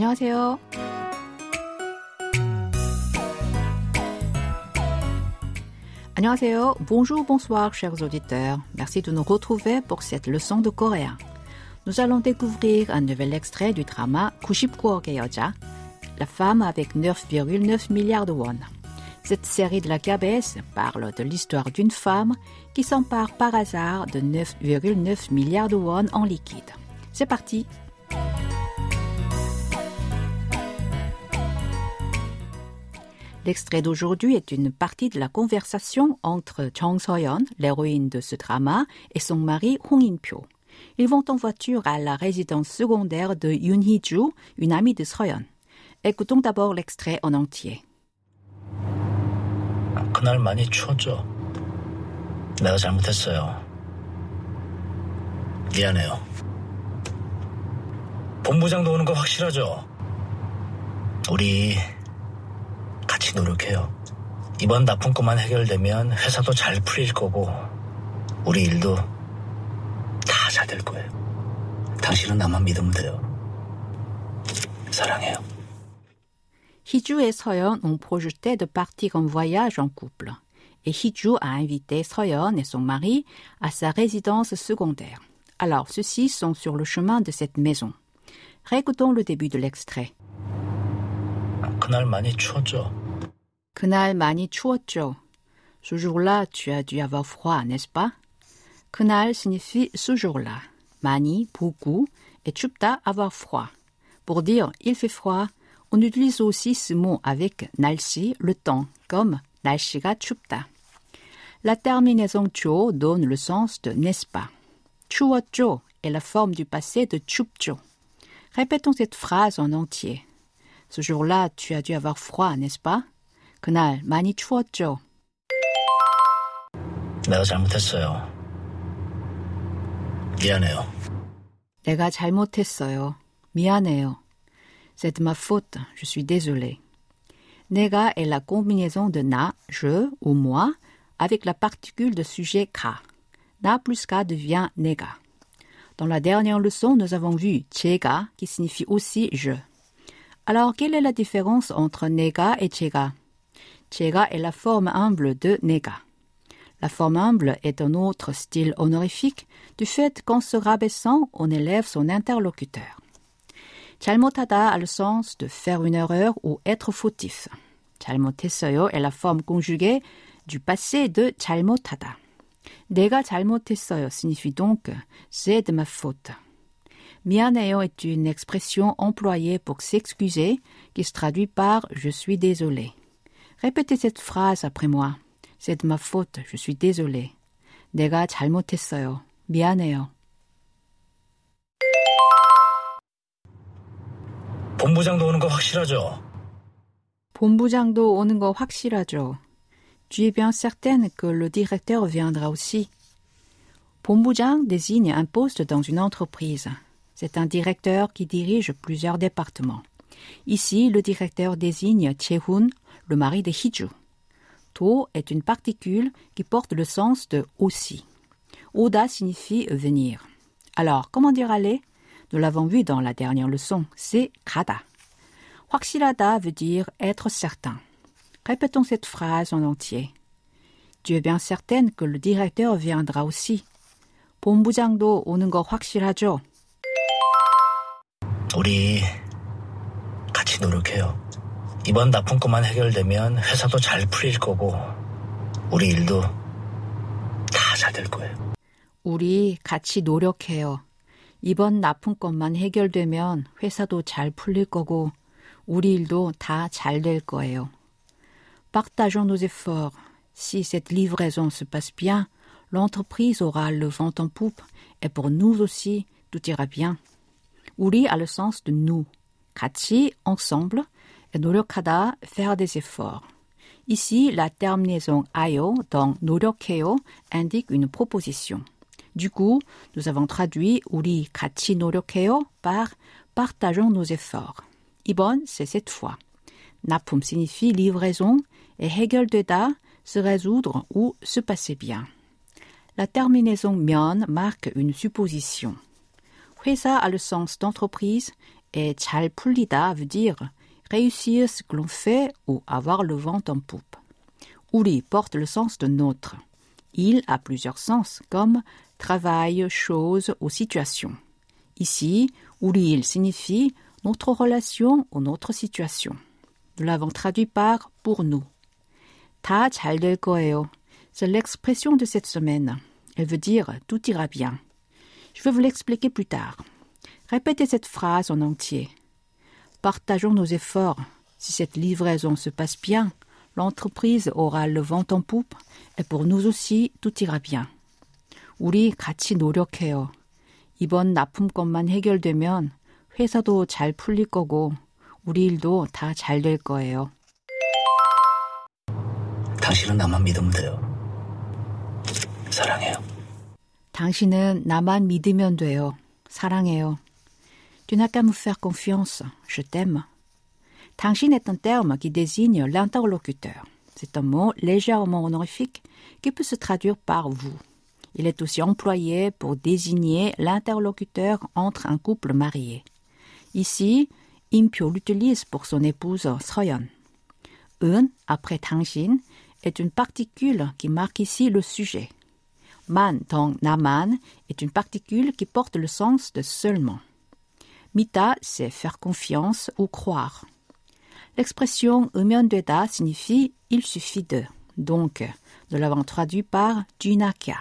안녕하세요. 안녕하세요. Bonjour, bonsoir, chers auditeurs. Merci de nous retrouver pour cette leçon de coréen. Nous allons découvrir un nouvel extrait du drama 99억의 여자, la femme avec 9,9 milliards de won. Cette série de la KBS parle de l'histoire d'une femme qui s'empare par hasard de 9,9 milliards de won en liquide. C'est parti L'extrait d'aujourd'hui est une partie de la conversation entre Jung So-yeon, l'héroïne de ce drama, et son mari Hong In-pyo. Ils vont en voiture à la résidence secondaire de Yoon Hee-ju, une amie de Soyeon. Écoutons d'abord l'extrait en entier. 그날 많이 추웠죠. 내가 잘못했어요. 미안해요. 본부장도 오는 거 확실하죠? 우리 같이 노력해요. 이번 나쁜 것만 해결되면 회사도 잘 풀릴 거고 우리 일도 다 잘 될 거예요. 당신은 나만 믿으면 돼요. 사랑해요. Hiju et Soyeon ont projeté de partir en voyage en couple. Et Hiju a invité Soyeon et son mari à sa résidence secondaire. Alors, ceux-ci sont sur le chemin de cette maison. Récoutons le début de l'extrait. 그날 많이 추웠죠. 그날 많이 추웠죠. Ce jour-là, tu as dû avoir froid, n'est-ce pas? 그날 signifie ce jour-là. 많이, beaucoup, et 춥다, avoir froid. Pour dire il fait froid, on utilise aussi ce mot avec 날씨, le temps, comme 날씨가 춥다. La terminaison 조 donne le sens de n'est-ce pas. 추웠죠 est la forme du passé de 춥죠. Répétons cette phrase en entier. Ce jour-là, tu as dû avoir froid, n'est-ce pas? 그날 많이 추웠죠. 내가 잘못했어요. 미안해요. 내가 잘못했어요. 미안해요. C'est de ma faute. Je suis désolé. 내가 est la combinaison de na, je ou moi, avec la particule de sujet ka. Na plus ka devient 내가. Dans la dernière leçon, nous avons vu 제가 qui signifie aussi je. Alors, quelle est la différence entre 내가 et 제 가? 제가 est la forme humble de 내가. La forme humble est un autre style honorifique du fait qu'en se rabaissant, on élève son interlocuteur. 잘못하다 a le sens de faire une erreur ou être fautif. 잘못했어요 est la forme conjuguée du passé de 잘못하다. 내가 잘못했어요 signifie donc c'est de ma faute. 미안해요 est une expression employée pour s'excuser qui se traduit par je suis désolé. Répétez cette phrase après moi. C'est de ma faute, je suis désolé. 내가 잘못했어요. 미안해요. 본부장도 오는 거 확실하죠? 본부장도 오는 거 확실하죠. Tu es bien certaine que le directeur viendra aussi. 본부장 désigne un poste dans une entreprise. C'est un directeur qui dirige plusieurs départements. Ici, le directeur désigne Chehun, le mari de Hiju. To est une particule qui porte le sens de aussi. Oda signifie venir. Alors, comment dire aller Nous l'avons vu dans la dernière leçon, c'est 가다. 확실하다 veut dire être certain. Répétons cette phrase en entier. Tu es bien certaine que le directeur viendra aussi. 본부장도 오는 거 확실하죠? 우리 같이 노력해요. 이번 나쁜 것만 해결되면 회사도 잘 풀릴 거고 우리 일도 다 잘 될 거예요. 우리 같이 노력해요. 이번 나쁜 것만 해결되면 회사도 잘 풀릴 거고 우리 일도 다 잘 될 거예요. Partageons nos efforts. Si cette livraison se passe bien, l'entreprise aura le vent en poupe et pour nous aussi, tout ira bien. 우리 a le sens de nous. 같이, ensemble, 노력하다, faire des efforts. Ici, la terminaison ayo dans 노력해요 indique une proposition. Du coup, nous avons traduit 우리 같이 노력해요 par partageons nos efforts. 이번, c'est cette fois. 납품 signifie livraison et 해결되다, se résoudre ou se passer bien. La terminaison 면 marque une supposition. 회사 a le sens d'entreprise Et 잘 풀리다 veut dire réussir ce que l'on fait ou avoir le vent en poupe. Uri porte le sens de notre. Il a plusieurs sens, comme travail, chose ou situation. Ici, Uri il signifie notre relation ou notre situation. Nous l'avons traduit par pour nous. 다 잘 될 거예요. C'est l'expression de cette semaine. Elle veut dire tout ira bien. Je vais vous l'expliquer plus tard. Répétez cette phrase en entier. Partageons nos efforts. Si cette livraison se passe bien, l'entreprise aura le vent en poupe et pour nous aussi tout ira bien. 우리 같이 노력해요. 이번 납품건만 해결되면 회사도 잘 풀릴 거고 우리 일도 다 잘 될 거예요. 당신은 나만 믿으면 돼요. 사랑해요. 당신은 나만 믿으면 돼요. 사랑해요. Tu n'as qu'à me faire confiance. Je t'aime. 당신 est un terme qui désigne l'interlocuteur. C'est un mot légèrement honorifique qui peut se traduire par vous. Il est aussi employé pour désigner l'interlocuteur entre un couple marié. Ici, Impyo l'utilise pour son épouse Soyeon. Un, après 당신, est une particule qui marque ici le sujet. Man dans naman est une particule qui porte le sens de seulement. Mita, c'est faire confiance ou croire. L'expression Umyondeda signifie il suffit de, donc nous l'avons traduit par Junaka.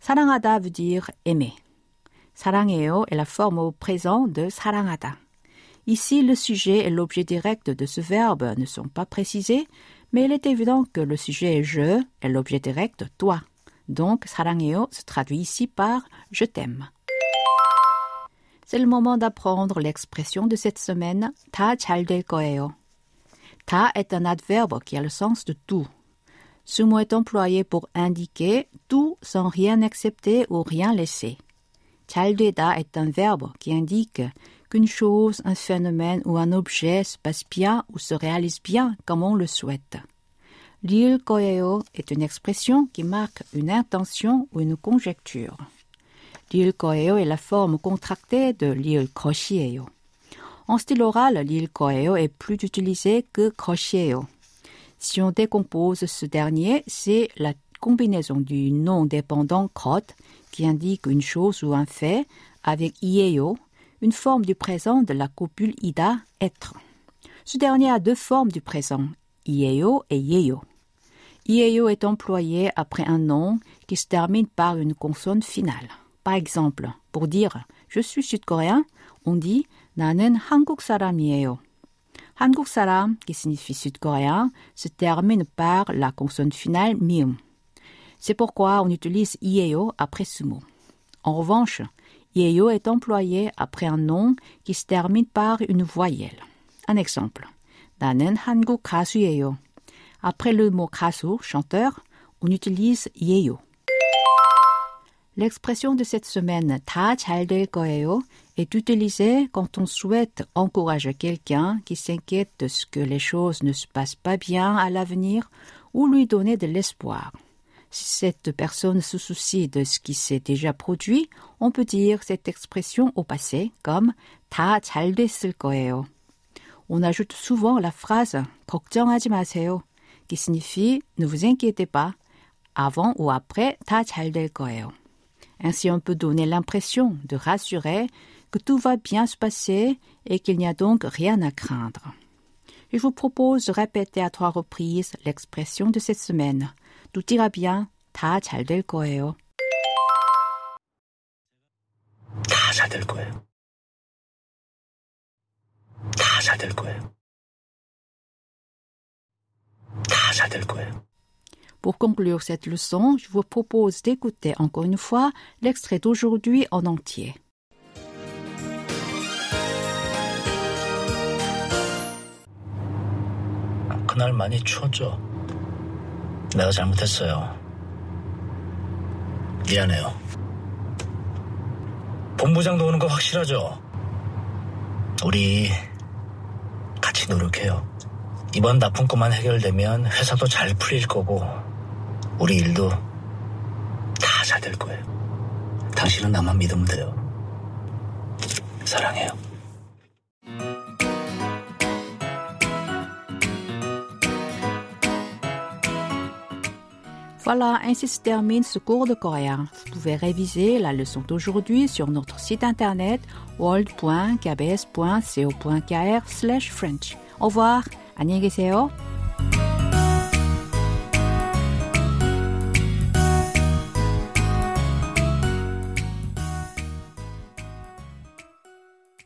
Sarangada veut dire aimer. Sarangeo est la forme au présent de sarangada. Ici, le sujet et l'objet direct de ce verbe ne sont pas précisés, mais il est évident que le sujet est je et l'objet direct toi. Donc, sarangeo se traduit ici par je t'aime. C'est le moment d'apprendre l'expression de cette semaine 다 잘 될 거예요. 다 est un adverbe qui a le sens de tout. Ce mot est employé pour indiquer tout sans rien accepter ou rien laisser. 잘 되다 est un verbe qui indique qu'une chose, un phénomène ou un objet se passe bien ou se réalise bien comme on le souhaite. L'il 거예요 est une expression qui marque une intention ou une conjecture. L'il 거예요 est la forme contractée de l'il 것이에요. En style oral, l'il 거예요 est plus utilisé que 것이에요. Si on décompose ce dernier, c'est la combinaison du nom dépendant 것 qui indique une chose ou un fait avec ieo, une forme du présent de la copule ida être. Ce dernier a deux formes du présent, ieo et yeo. Ieo est employé après un nom qui se termine par une consonne finale. Par exemple, pour dire je suis sud-coréen, on dit 나는 한국 사람이에요. 한국 사람, qui signifie sud-coréen, se termine par la consonne finale mium. C'est pourquoi on utilise ieo après ce mot. En revanche, ieo est employé après un nom qui se termine par une voyelle. Un exemple. 나는 한국 가수예요. Après le mot 가수, chanteur, on utilise ieo. L'expression de cette semaine 다 잘 될 거예요 est utilisée quand on souhaite encourager quelqu'un qui s'inquiète de ce que les choses ne se passent pas bien à l'avenir ou lui donner de l'espoir. Si cette personne se soucie de ce qui s'est déjà produit, on peut dire cette expression au passé comme 다 잘 됐을 거예요. On ajoute souvent la phrase 걱정하지 마세요 qui signifie ne vous inquiétez pas avant ou après 다 잘 될 거예요. Ainsi, on peut donner l'impression de rassurer que tout va bien se passer et qu'il n'y a donc rien à craindre. Je vous propose de répéter à trois reprises l'expression de cette semaine. Tout ira bien, 다 잘 될 거예요. 다 잘 될 거예요. 다 잘 될 거예요. 다 잘 될 거예요. Pour conclure cette leçon, je vous propose d'écouter encore une fois l'extrait d'aujourd'hui en entier. 그날 많이 추웠죠. 내가 잘못했어요. 미안해요. 본부장도 오는 거 확실하죠? 우리 같이 노력해요. 이번 납품건만 해결되면 회사도 잘 풀릴 거고 Voilà, ainsi se termine ce cours de coréen. Vous pouvez réviser la leçon d'aujourd'hui sur notre site internet world.kbs.co.kr/french. Au revoir, 안녕히 계세요.